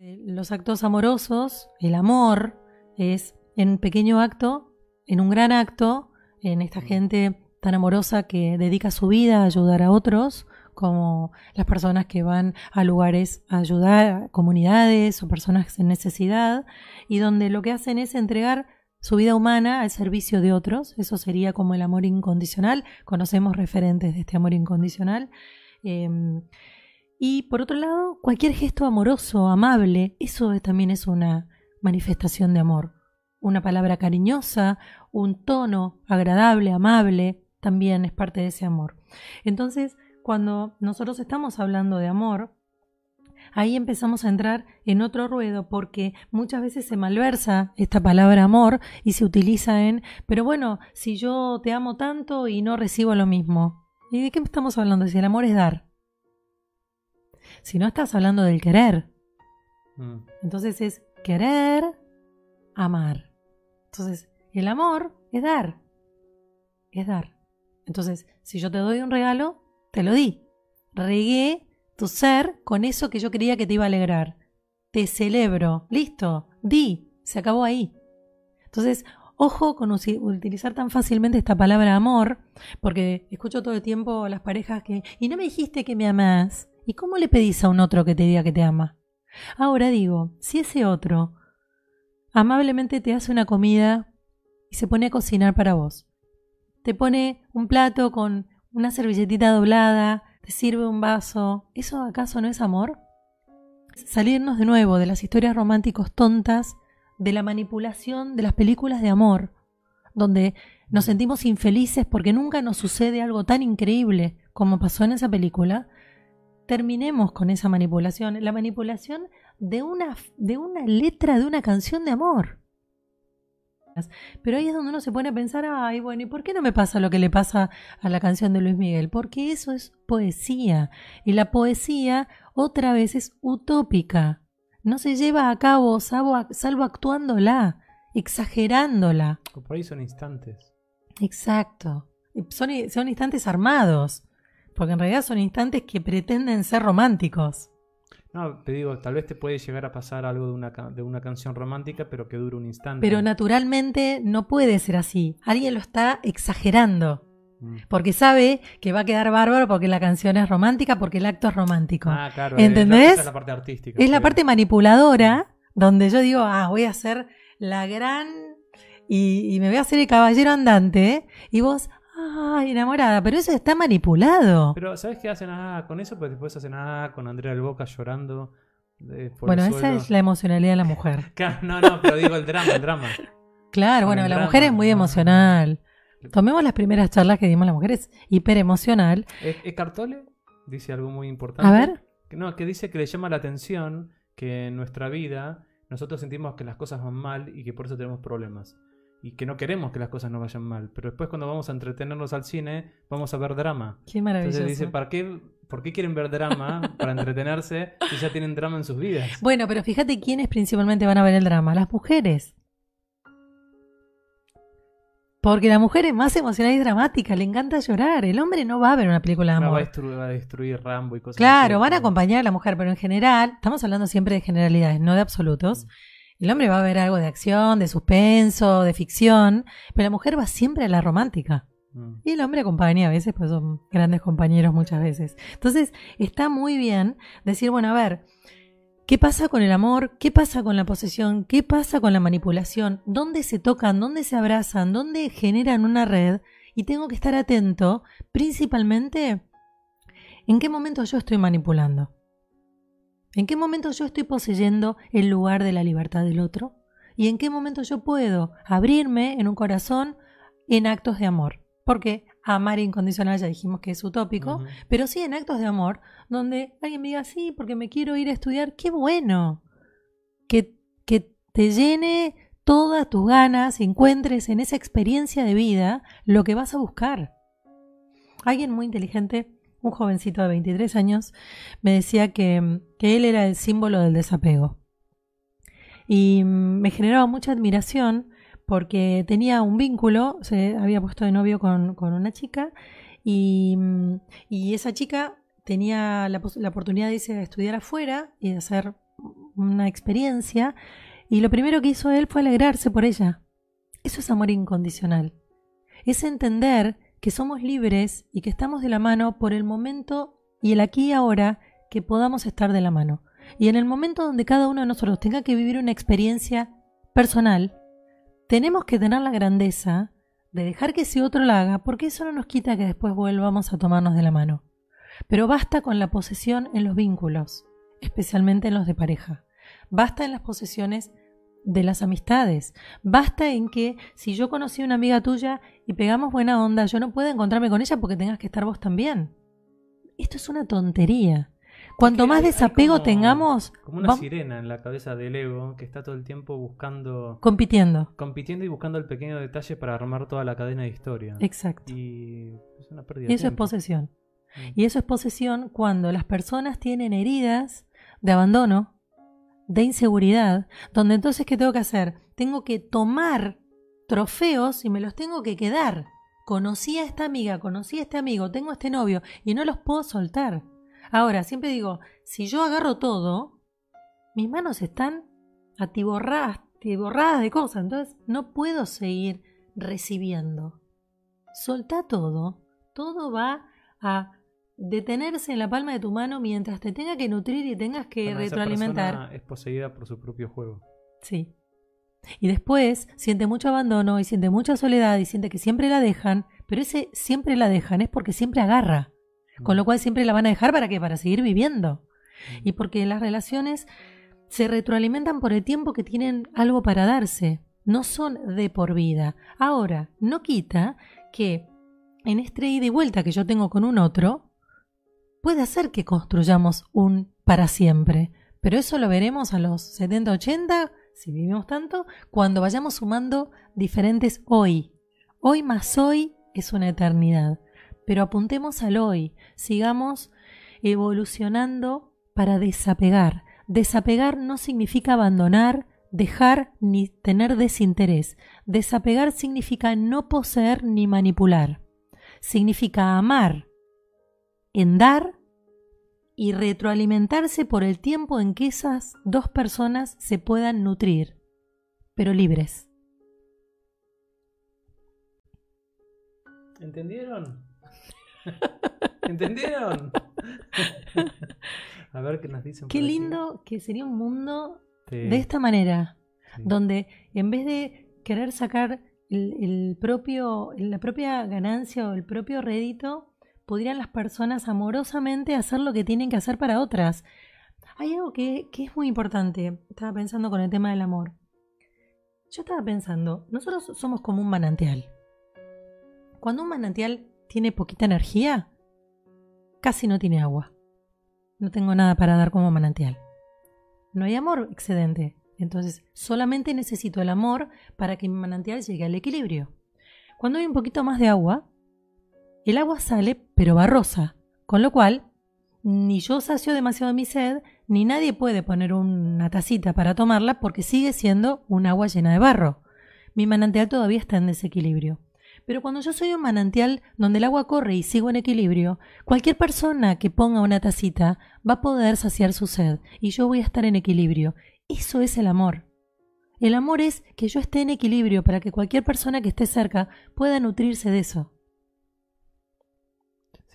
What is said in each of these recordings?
Los actos amorosos, el amor, es en un pequeño acto, en un gran acto, en esta gente tan amorosa que dedica su vida a ayudar a otros, como las personas que van a lugares a ayudar a comunidades o personas en necesidad, y donde lo que hacen es entregar su vida humana al servicio de otros. Eso sería como el amor incondicional. Conocemos referentes de este amor incondicional. Em, y por otro lado, cualquier gesto amoroso, amable, eso también es una manifestación de amor. Una palabra cariñosa, un tono agradable, amable, también es parte de ese amor. Entonces, cuando nosotros estamos hablando de amor, ahí empezamos a entrar en otro ruedo porque muchas veces se malversa esta palabra amor y se utiliza en, pero bueno, si yo te amo tanto y no recibo lo mismo. ¿Y de qué estamos hablando? Si el amor es dar. Si no estás hablando del querer. Mm. Entonces es querer, amar. Entonces, el amor es dar. Es dar. Entonces, si yo te doy un regalo, te lo di. Regué tu ser con eso que yo creía que te iba a alegrar. Te celebro. Listo. Di. Se acabó ahí. Entonces, ojo con utilizar tan fácilmente esta palabra amor, porque escucho todo el tiempo a las parejas que, y no me dijiste que me amás. ¿Y cómo le pedís a un otro que te diga que te ama? Ahora digo, si ese otro amablemente te hace una comida y se pone a cocinar para vos, te pone un plato con una servilletita doblada, te sirve un vaso, ¿eso acaso no es amor? Salirnos de nuevo de las historias románticos tontas, de la manipulación de las películas de amor, donde nos sentimos infelices porque nunca nos sucede algo tan increíble como pasó en esa película, terminemos con esa manipulación, la manipulación de una, de una letra de una canción de amor. Pero ahí es donde uno se pone a pensar, ay, bueno, ¿y por qué no me pasa lo que le pasa a la canción de Luis Miguel? Porque eso es poesía. Y la poesía otra vez es utópica. No se lleva a cabo salvo, salvo actuándola, exagerándola. Por ahí son instantes. Exacto. Son, son instantes armados. Porque en realidad son instantes que pretenden ser románticos. No, te digo, tal vez te puede llegar a pasar algo de una, de una canción romántica, pero que dure un instante. Pero naturalmente no puede ser así. Alguien lo está exagerando. Mm. Porque sabe que va a quedar bárbaro porque la canción es romántica, porque el acto es romántico. Ah, claro. ¿Entendés? Es la, esa es la parte artística. es la parte manipuladora donde yo digo, ah, voy a ser la gran... Y, y me voy a hacer el caballero andante. Y vos, ay, enamorada. Pero eso está manipulado. Pero, ¿sabes qué hacen ah, con eso? Pues después hacen ah, con Andrea del Boca llorando. eh, por bueno, el esa es la emocionalidad de la mujer. No, no, pero digo el drama, el drama. Claro, bueno, el la drama, mujer es muy emocional. Tomemos las primeras charlas que dimos, la mujer es hiper emocional. ¿Es, es Cartole? Dice algo muy importante. A ver. Que No, que dice que le llama la atención que en nuestra vida nosotros sentimos que las cosas van mal y que por eso tenemos problemas. Y que no queremos que las cosas no vayan mal. Pero después cuando vamos a entretenernos al cine, vamos a ver drama. Qué maravilloso. Entonces dice, ¿para qué, ¿por qué quieren ver drama para entretenerse si ya tienen drama en sus vidas? Bueno, pero fíjate quiénes principalmente van a ver el drama, las mujeres. Porque la mujer es más emocional y dramática, le encanta llorar. El hombre no va a ver una película de No, va, a amor. destruir, va a destruir Rambo y cosas Claro, así, van a acompañar a la mujer, pero en general, estamos hablando siempre de generalidades, no de absolutos. El hombre va a ver algo de acción, de suspenso, de ficción, pero la mujer va siempre a la romántica. Mm. Y el hombre acompaña a veces, pues son grandes compañeros muchas veces. Entonces, está muy bien decir, bueno, a ver, ¿qué pasa con el amor? ¿Qué pasa con la posesión? ¿Qué pasa con la manipulación? ¿Dónde se tocan? ¿Dónde se abrazan? ¿Dónde generan una red? Y tengo que estar atento, principalmente, en qué momento yo estoy manipulando. ¿En qué momento yo estoy poseyendo el lugar de la libertad del otro? ¿Y en qué momento yo puedo abrirme en un corazón en actos de amor? Porque amar incondicional ya dijimos que es utópico, pero sí en actos de amor donde alguien me diga, sí, porque me quiero ir a estudiar, qué bueno. Que, que te llene todas tus ganas, encuentres en esa experiencia de vida lo que vas a buscar. Alguien muy inteligente, un jovencito de 23 años, me decía que, él era el símbolo del desapego. Y mm, me generaba mucha admiración porque tenía un vínculo, se había puesto de novio con, una chica y, mm, y esa chica tenía la oportunidad de irse a estudiar afuera y de hacer una experiencia y lo primero que hizo él fue alegrarse por ella. Eso es amor incondicional. Es entender que somos libres y que estamos de la mano por el momento y el aquí y ahora que podamos estar de la mano. Y en el momento donde cada uno de nosotros tenga que vivir una experiencia personal, tenemos que tener la grandeza de dejar que ese otro la haga, porque eso no nos quita que después volvamos a tomarnos de la mano. Pero basta con la posesión en los vínculos, especialmente en los de pareja. Basta en las posesiones de las amistades. Basta en que si yo conocí a una amiga tuya y pegamos buena onda, yo no puedo encontrarme con ella porque tengas que estar vos también. Esto es una tontería. Cuanto más desapego tengamos... Como una sirena en la cabeza del ego que está todo el tiempo buscando... Compitiendo. Compitiendo y buscando el pequeño detalle para armar toda la cadena de historia. Exacto. Y es una pérdida Y eso es posesión. Mm. Y eso es posesión cuando las personas tienen heridas de abandono, de inseguridad, donde entonces, ¿qué tengo que hacer? Tengo que tomar trofeos y me los tengo que quedar. Conocí a esta amiga, conocí a este amigo, tengo a este novio y no los puedo soltar. Ahora, siempre digo, si yo agarro todo, mis manos están atiborradas, atiborradas de cosas, entonces no puedo seguir recibiendo. Solta todo, todo va a detenerse en la palma de tu mano mientras te tenga que nutrir y tengas que retroalimentar. es poseída por su propio juego. Sí. Y después siente mucho abandono y siente mucha soledad y siente que siempre la dejan, pero ese siempre la dejan es porque siempre agarra. Con lo cual siempre la van a dejar para qué? Para seguir viviendo. Y porque las relaciones se retroalimentan por el tiempo que tienen algo para darse. No son de por vida. Ahora, no quita que en este ida y vuelta que yo tengo con un otro, puede hacer que construyamos un para siempre, pero eso lo veremos a los 70, 80, si vivimos tanto, cuando vayamos sumando diferentes hoy. Hoy más hoy es una eternidad, pero apuntemos al hoy, sigamos evolucionando para desapegar. Desapegar no significa abandonar, dejar ni tener desinterés. Desapegar significa no poseer ni manipular. Significa amar en dar y retroalimentarse por el tiempo en que esas dos personas se puedan nutrir, pero libres. ¿Entendieron? ¿Entendieron? A ver qué nos dicen. Qué lindo que sería un mundo de esta manera, donde en vez de querer sacar el, propio, la propia ganancia o el propio rédito, pudieran las personas amorosamente hacer lo que tienen que hacer para otras. Hay algo que, que es muy importante. Estaba pensando con el tema del amor. Yo estaba pensando, nosotros somos como un manantial. Cuando un manantial tiene poquita energía, casi no tiene agua. No tengo nada para dar como manantial. No hay amor excedente. Entonces, solamente necesito el amor para que mi manantial llegue al equilibrio. Cuando hay un poquito más de agua, el agua sale pero barrosa, con lo cual ni yo sacio demasiado mi sed, ni nadie puede poner una tacita para tomarla porque sigue siendo un agua llena de barro. Mi manantial todavía está en desequilibrio. Pero cuando yo soy un manantial donde el agua corre y sigo en equilibrio, cualquier persona que ponga una tacita va a poder saciar su sed y yo voy a estar en equilibrio. Eso es el amor. El amor es que yo esté en equilibrio para que cualquier persona que esté cerca pueda nutrirse de eso.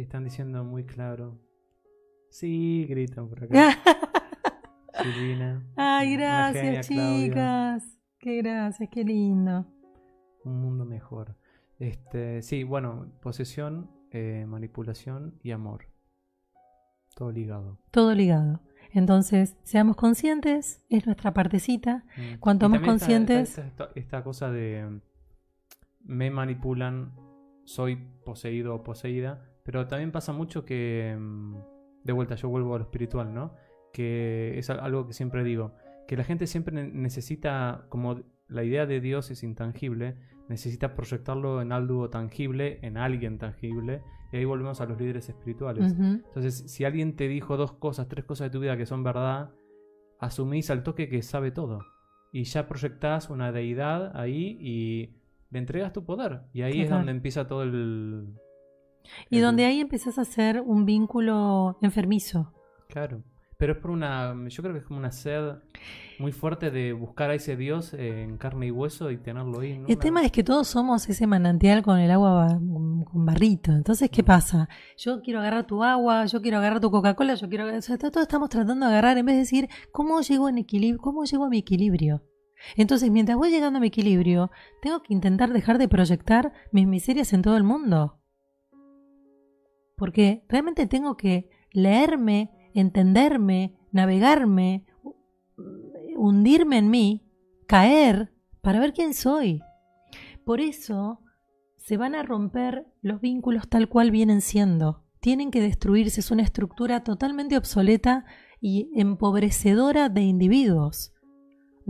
Sí, están diciendo muy claro. Sí, gritan por acá. Silvina. Ay, gracias, chicas. Qué gracias, qué lindo. Un mundo mejor. Este, sí, bueno, posesión, eh, manipulación y amor. Todo ligado. Todo ligado. Entonces, seamos conscientes, es nuestra partecita. Mm. Cuanto más conscientes. esta, cosa de me manipulan, soy poseído o poseída pero también pasa mucho que, mm, de vuelta, yo vuelvo a lo espiritual, ¿no? Que es algo que siempre digo, que la gente siempre necesita, como la idea de Dios es intangible, necesita proyectarlo en algo tangible, en alguien tangible, y ahí volvemos a los líderes espirituales. Entonces, si alguien te dijo dos cosas, tres cosas de tu vida que son verdad, asumís al toque que sabe todo. Y ya proyectás una deidad ahí y le entregas tu poder. Y ahí es donde empieza todo el, y donde ahí empezás a hacer un vínculo enfermizo. Claro. Pero es por una. Yo creo que es como una sed muy fuerte de buscar a ese Dios en carne y hueso y tenerlo ahí. ¿no? El tema es que todos somos ese manantial con el agua con barrito. Entonces, ¿qué pasa? Yo quiero agarrar tu agua, yo quiero agarrar tu Coca-Cola, yo quiero... O sea, todos estamos tratando de agarrar en vez de decir, ¿cómo llego, en equilibrio, ¿cómo llego a mi equilibrio? Entonces, mientras voy llegando a mi equilibrio, tengo que intentar dejar de proyectar mis miserias en todo el mundo. Porque realmente tengo que leerme, entenderme, navegarme, hundirme en mí, caer, para ver quién soy. Por eso se van a romper los vínculos tal cual vienen siendo. Tienen que destruirse. Es una estructura totalmente obsoleta y empobrecedora de individuos.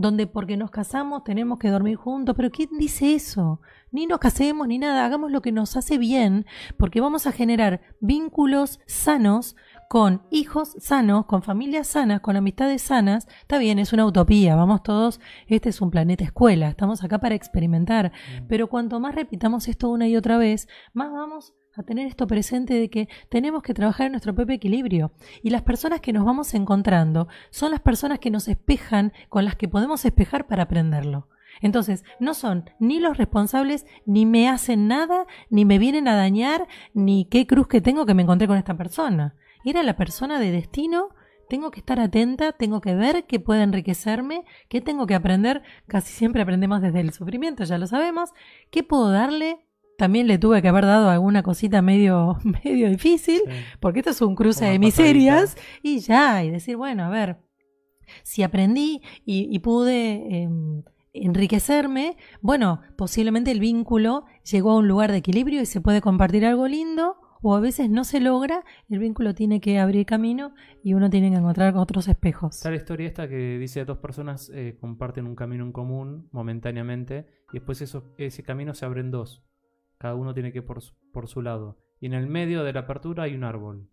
Donde porque nos casamos tenemos que dormir juntos. Pero ¿quién dice eso? Ni nos casemos ni nada. Hagamos lo que nos hace bien porque vamos a generar vínculos sanos con hijos sanos, con familias sanas, con amistades sanas. Está bien, es una utopía. Vamos todos. Este es un planeta escuela. Estamos acá para experimentar. Mm. Pero cuanto más repitamos esto una y otra vez, más vamos a tener esto presente de que tenemos que trabajar en nuestro propio equilibrio. Y las personas que nos vamos encontrando son las personas que nos espejan, con las que podemos espejar para aprenderlo. Entonces, no son ni los responsables, ni me hacen nada, ni me vienen a dañar, ni qué cruz que tengo que me encontré con esta persona. Era la persona de destino tengo que estar atenta, tengo que ver qué puede enriquecerme, qué tengo que aprender. Casi siempre aprendemos desde el sufrimiento, ya lo sabemos. ¿Qué puedo darle? También le tuve que haber dado alguna cosita medio, medio difícil, Sí. porque esto es un cruce Una de miserias y ya, y decir, bueno, a ver, si aprendí y, y pude em, enriquecerme, bueno, posiblemente el vínculo llegó a un lugar de equilibrio y se puede compartir algo lindo, o a veces no se logra, el vínculo tiene que abrir camino y uno tiene que encontrar otros espejos. La historia esta que dice dos personas eh, comparten un camino en común momentáneamente y después eso, ese camino se abre en dos. Cada uno tiene que ir por, su- por su lado. Y en el medio de la apertura hay un árbol.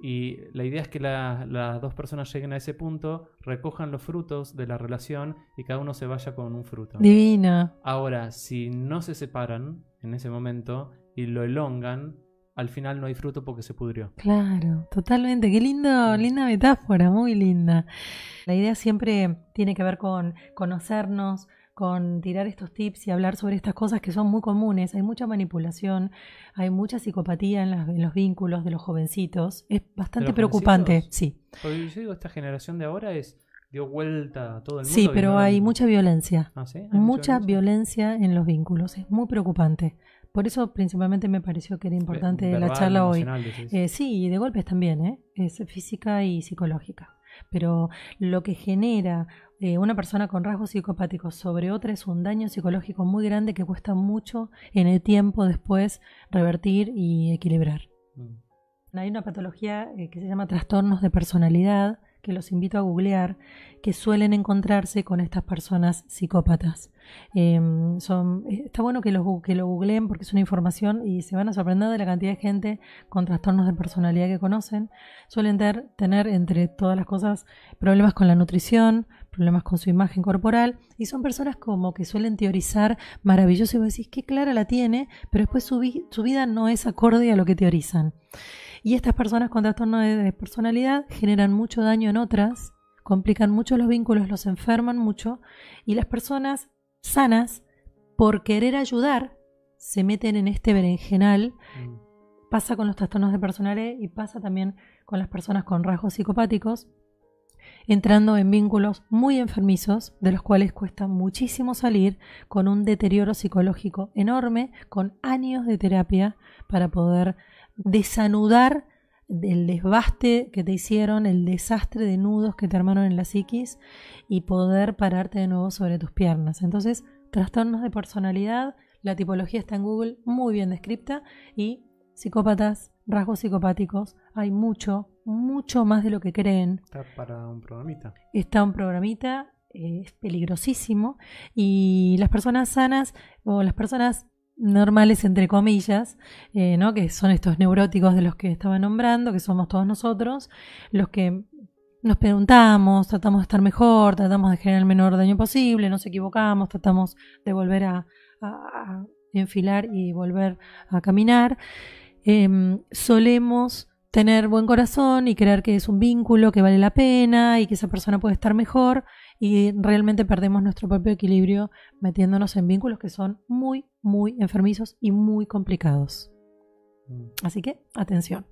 Y la idea es que la- las dos personas lleguen a ese punto, recojan los frutos de la relación y cada uno se vaya con un fruto. Divino. Ahora, si no se separan en ese momento y lo elongan, al final no hay fruto porque se pudrió. Claro, totalmente. Qué lindo, linda metáfora, muy linda. La idea siempre tiene que ver con conocernos, con tirar estos tips y hablar sobre estas cosas que son muy comunes. Hay mucha manipulación, hay mucha psicopatía en, las- en los vínculos de los jovencitos. Es bastante preocupante, jovencitos? sí. Porque yo digo, esta generación de ahora es dio vuelta a todo el mundo. Sí, pero no hay mucha violencia. Ah, ¿sí? ¿Hay Mucha violencia en los vínculos. Es muy preocupante. Por eso principalmente me pareció que era importante la charla hoy. Eh, sí, y de golpes también, ¿eh? es física y psicológica. Pero lo que genera eh, una persona con rasgos psicopáticos sobre otra es un daño psicológico muy grande que cuesta mucho en el tiempo después revertir y equilibrar. Mm. Hay una patología eh, que se llama trastornos de personalidad, que los invito a googlear, que suelen encontrarse con estas personas psicópatas. Eh, son, eh, está bueno que lo, que lo googleen porque es una información y se van a sorprender de la cantidad de gente con trastornos de personalidad que conocen. Suelen tener, entre todas las cosas, problemas con la nutrición, problemas con su imagen corporal y son personas como que suelen teorizar maravilloso y vos decís, clara la tiene, pero después su, su vida no es acorde a lo que teorizan. Y estas personas con trastorno de personalidad generan mucho daño en otras, complican mucho los vínculos, los enferman mucho, y las personas sanas, por querer ayudar, se meten en este berenjenal. Mm. Pasa con los trastornos de personalidad y pasa también con las personas con rasgos psicopáticos, entrando en vínculos muy enfermizos, de los cuales cuesta muchísimo salir, con un deterioro psicológico enorme, con años de terapia para poder desanudar el desbaste que te hicieron, el desastre de nudos que te armaron en la psiquis y poder pararte de nuevo sobre tus piernas. Entonces, trastornos de personalidad, la tipología está en Google muy bien descripta y psicópatas, rasgos psicopáticos, hay mucho, mucho más de lo que creen. Está para un programita. Está un programita, eh, es peligrosísimo y las personas sanas o las personas normales entre comillas, eh, ¿no? que son estos neuróticos de los que estaba nombrando, que somos todos nosotros, los que nos preguntamos, tratamos de estar mejor, tratamos de generar el menor daño posible, nos equivocamos, tratamos de volver a, enfilar y volver a caminar. Em, solemos tener buen corazón y creer que es un vínculo que vale la pena y que esa persona puede estar mejor y realmente perdemos nuestro propio equilibrio metiéndonos en vínculos que son muy, muy enfermizos y muy complicados. Mm. Así que, atención.